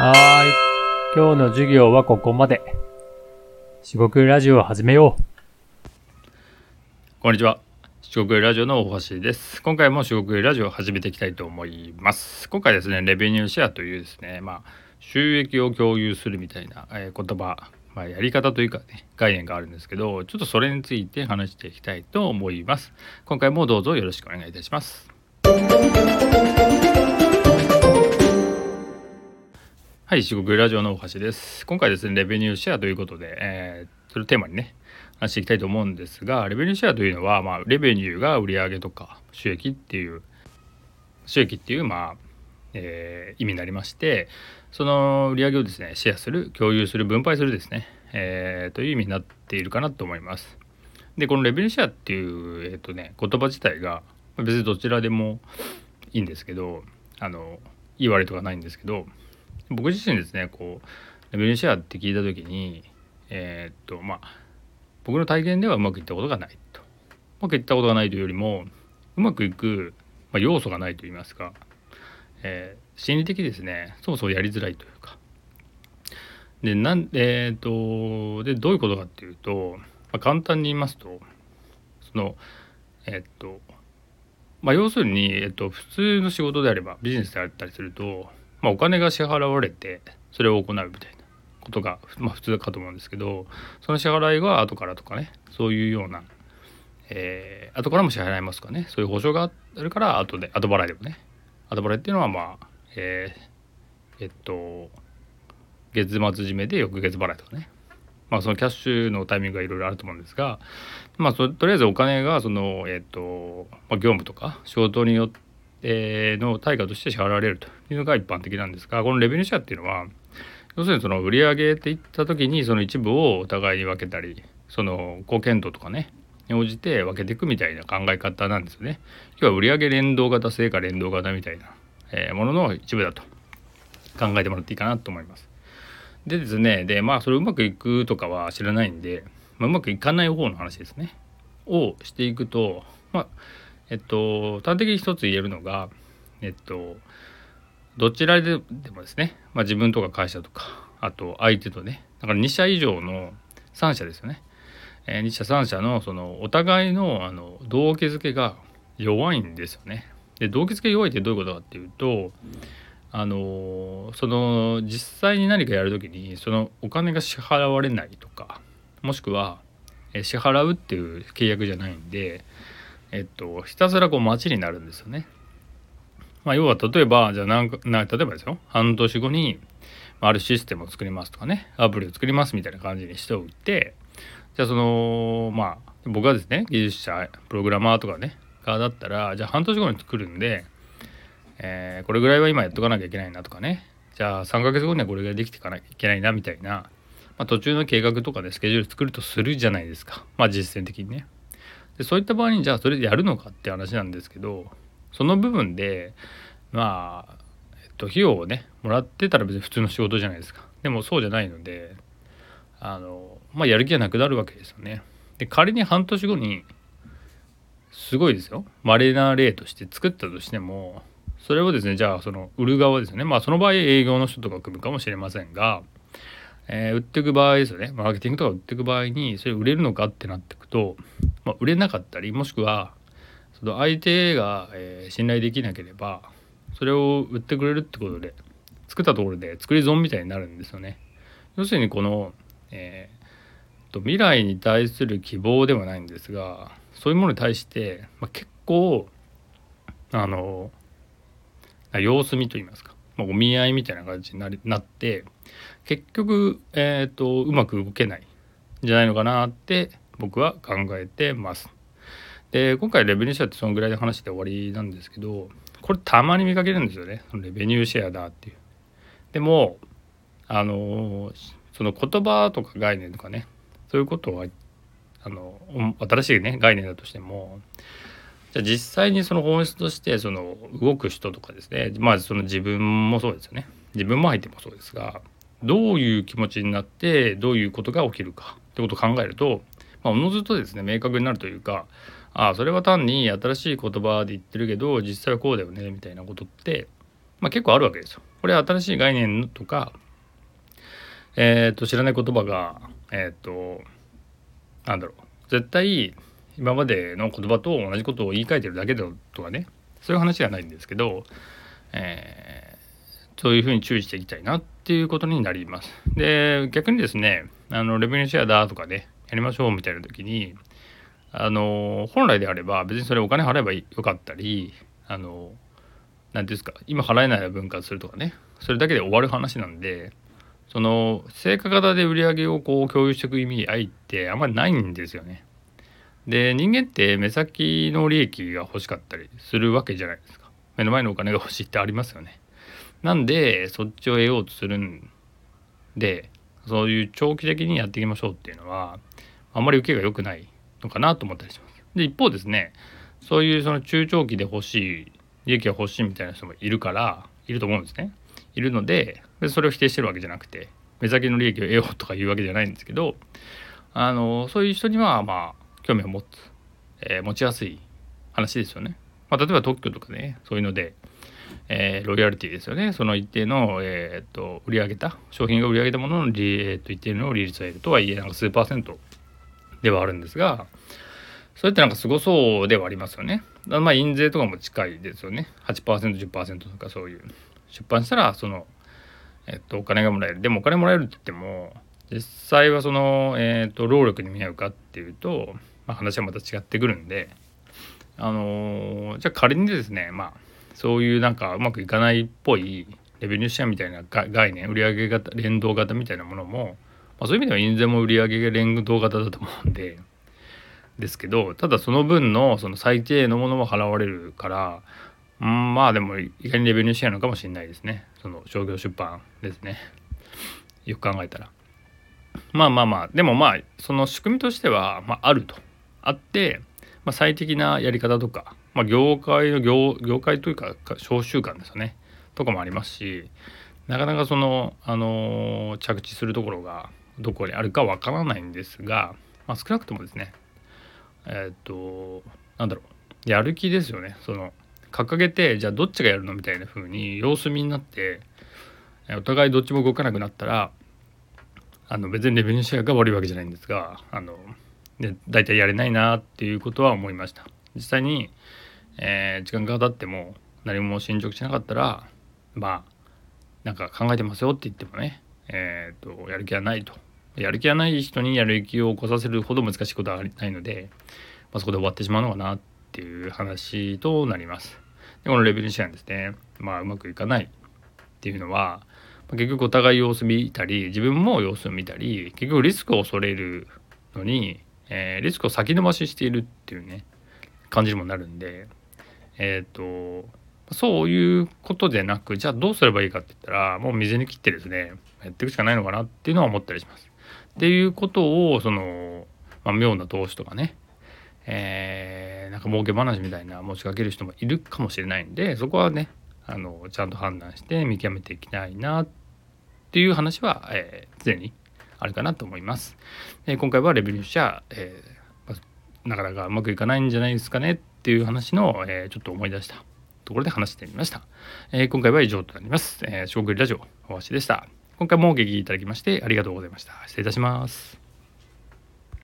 はい。今日の授業はここまで。四国ラジオを始めよう。こんにちは。四国ラジオの大橋です。今回も四国ラジオを始めていきたいと思います。今回ですね、レベニューシェアというですね、まあ、収益を共有するみたいな、えー言葉、まあ、やり方というかね、概念があるんですけど、ちょっとそれについて話していきたいと思います。今回もどうぞよろしくお願いいたします。はい、四国ラジオの大橋です。今回ですね、レベニューシェアということで、えー、それをテーマにね、話していきたいと思うんですが、レベニューシェアというのは、まあ、レベニューが売上とか収益っていう、収益っていう、まあ、えー意味になりまして、その売上をですね、シェアする、共有する、分配するですね、えーという意味になっているかなと思います。で、このレベニューシェアっていう、えっ、とね、言葉自体が、別にどちらでもいいんですけど、あの、いい悪いとかないんですけど、僕自身ですねこうレベニューシェアって聞いた時にえーっとまあ僕の体験ではうまくいったことがないと。うまくいったことがないというよりもうまくいく、まあ、要素がないと言いますか、えー心理的ですねそもそもやりづらいというか。でなんえーっとでどういうことかっていうと、まあ、簡単に言いますとそのえーっとまあ要するに、えっと、普通の仕事であればビジネスであったりするとまあ、お金が支払われてそれを行うみたいなことが、まあ、普通かと思うんですけどその支払いが後からとかねそういうような、えー後からも支払いますかね。そういう保証があるから後で後払いでもね。後払いっていうのはまあえーえっと月末締めで翌月払いとかね。まあそのキャッシュのタイミングがいろいろあると思うんですがまあとりあえずお金がそのえっと、まあ、業務とか仕事によっての対価として支払われるというのが一般的なんですがこのレベニューシェアっていうのは要するにその売上っていった時にその一部をお互いに分けたりその貢献度とかねに応じて分けていくみたいな考え方なんですよね。要は売上連動型成果連動型みたいな、えものの一部だと考えてもらっていいかなと思います。でですねでまあそれうまくいくとかは知らないんで、まあ、うまくいかない方の話ですねをしていくとまあえっと端的に一つ言えるのがえっとどちらでもですね、まあ、自分とか会社とかあと相手とねだから2社以上の3社ですよね、えー2社3社のそのお互いのあの動機づけが弱いんですよね。で動機づけ弱いってどういうことかっていうとあのその実際に何かやるときにそのお金が支払われないとかもしくは支払うっていう契約じゃないんでえっと、ひたすらこう待ちになるんですよね。まあ、要は例えばじゃあなんか例えばですよ。半年後にあるシステムを作りますとかね。アプリを作りますみたいな感じにしておいて。じゃあそのまあ僕はですね技術者プログラマーとかね側だったらじゃあ半年後に作るんで、えーこれぐらいは今やっとかなきゃいけないなとかね。じゃあ3ヶ月後にはこれぐらいできていかなきゃいけないなみたいな、まあ、途中の計画とかでスケジュール作るとするじゃないですか。まあ実践的にね。でそういった場合にじゃあそれでやるのかって話なんですけどその部分でまあ、えっと、費用をねもらってたら別に普通の仕事じゃないですか。でもそうじゃないのであのまあやる気がなくなるわけですよね。で仮に半年後にすごいですよ。稀な例として作ったとしてもそれをですねじゃあその売る側ですね。まあその場合営業の人とか組むかもしれませんがえー売っていく場合ですよね。マーケティングとか売っていく場合にそれ売れるのかってなっていくと、まあ、売れなかったりもしくはその相手が、えー信頼できなければそれを売ってくれるってことで作ったところで作り損みたいになるんですよね。要するにこの、えーと未来に対する希望ではないんですがそういうものに対して、まあ、結構あの様子見と言いますか、まあ、お見合いみたいな感じになりなって結局、えー、とうまく動けないんじゃないのかなって僕は考えてます。で今回レベニューシェアってそのぐらいで話して終わりなんですけどこれたまに見かけるんですよねそのレベニューシェアだっていう。でもあのその言葉とか概念とかねそういうことはあの新しいね概念だとしてもじゃあ実際にその本質としてその動く人とかですねまあその自分もそうですよね自分も相手もそうですがどういう気持ちになってどういうことが起きるかってことを考えると、まあ、おのずとですね明確になるというかああそれは単に新しい言葉で言ってるけど実際はこうだよねみたいなことってまあ、結構あるわけですよ。これは新しい概念とか、えー、と知らない言葉がえっ、となんだろう絶対今までの言葉と同じことを言い換えてるだけだとかねそういう話ではないんですけど、えー、そういうふうに注意していきたいなっていうことになります。で逆にですねあのレベニシェアだとかねやりましょうみたいな時にあの本来であれば別にそれお金払えばよかったりあの何ていうんですか今払えない分割するとかねそれだけで終わる話なんでその成果型で売り上げをこう共有していく意味合いってあんまりないんですよね。で人間って目先の利益が欲しかったりするわけじゃないですか。目の前のお金が欲しいってありますよね。なんでそっちを得ようとするんでそういう長期的にやっていきましょうっていうのはあんまり受けが良くないのかなと思ったりします。で一方ですねそういうその中長期で欲しい利益が欲しいみたいな人もいるからいると思うんですね。いるのででそれを否定してるわけじゃなくて目先の利益を得ようとかいうわけじゃないんですけどあのそういう人にはまあ興味を持つ、えー、持ちやすい話ですよね。まあ、例えば特許とかねそういうので、えー、ロイヤリティですよね。その一定の、えーと、売り上げた商品が売り上げたものの利、えーと、一定の利率を得るとはいえなんか数パーセントではあるんですがそれってなんかすごそうではありますよね。まあ印税とかも近いですよね。8%10% とかそういう出版したらその、えっと、お金がもらえる。でもお金もらえるって言っても実際はその、えっと、労力に見合うかっていうと、まあ、話はまた違ってくるんであのー、じゃあ仮にですねまあそういうなんかうまくいかないっぽいレベニューシェアみたいな概念売上型連動型みたいなものも、まあ、そういう意味では印税も売上が連動型だと思うんで ですけどただその分のその最低のものも払われるからうんまあでも意外にレベニューシェアなのかもしれないですね。その商業出版ですね。よく考えたら。まあまあまあ。でもまあその仕組みとしては、まあ、あると。あって、まあ、最適なやり方とか、まあ、業界の業業界というか商習慣ですよね。とかもありますしなかなかその、あのー、着地するところがどこにあるかわからないんですが、まあ、少なくともですねえっ、となんだろうやる気ですよね。その掲げてじゃあどっちがやるのみたいな風に様子見になってお互いどっちも動かなくなったらあの別にレベニューシェアが悪いわけじゃないんですがあので大体やれないなっていうことは思いました。実際に、えー、時間が経っても何も進捗しなかったらまあなんか考えてますよって言ってもねえ、ー、とやる気はないとやる気はない人にやる気を起こさせるほど難しいことはないので、まあ、そこで終わってしまうのかなっていう話となります。でこのレベルシェアですね、まあ、うまくいかないっていうのは、ま、結局お互い様子見たり自分も様子を見たり結局リスクを恐れるのに、えー、リスクを先延ばししているっていうね感じにもなるんでえっ、ー、とそういうことでなくじゃあどうすればいいかって言ったらもう水に切ってですねやっていくしかないのかなっていうのは思ったりします。っていうことをその、まあ、妙な投資とかね、えー、なんか儲け話みたいな持ちかける人もいるかもしれないんでそこはねあのちゃんと判断して見極めていきたいなっていう話は、えー、常にあるかなと思います。えー、今回はレベニュー社、えー、なかなかうまくいかないんじゃないですかねっていう話の、えー、ちょっと思い出したところで話してみました。えー、今回は以上となります。えー、小栗ラジオ、大橋でした。今回もお聞きいただきましてありがとうございました。失礼いたします。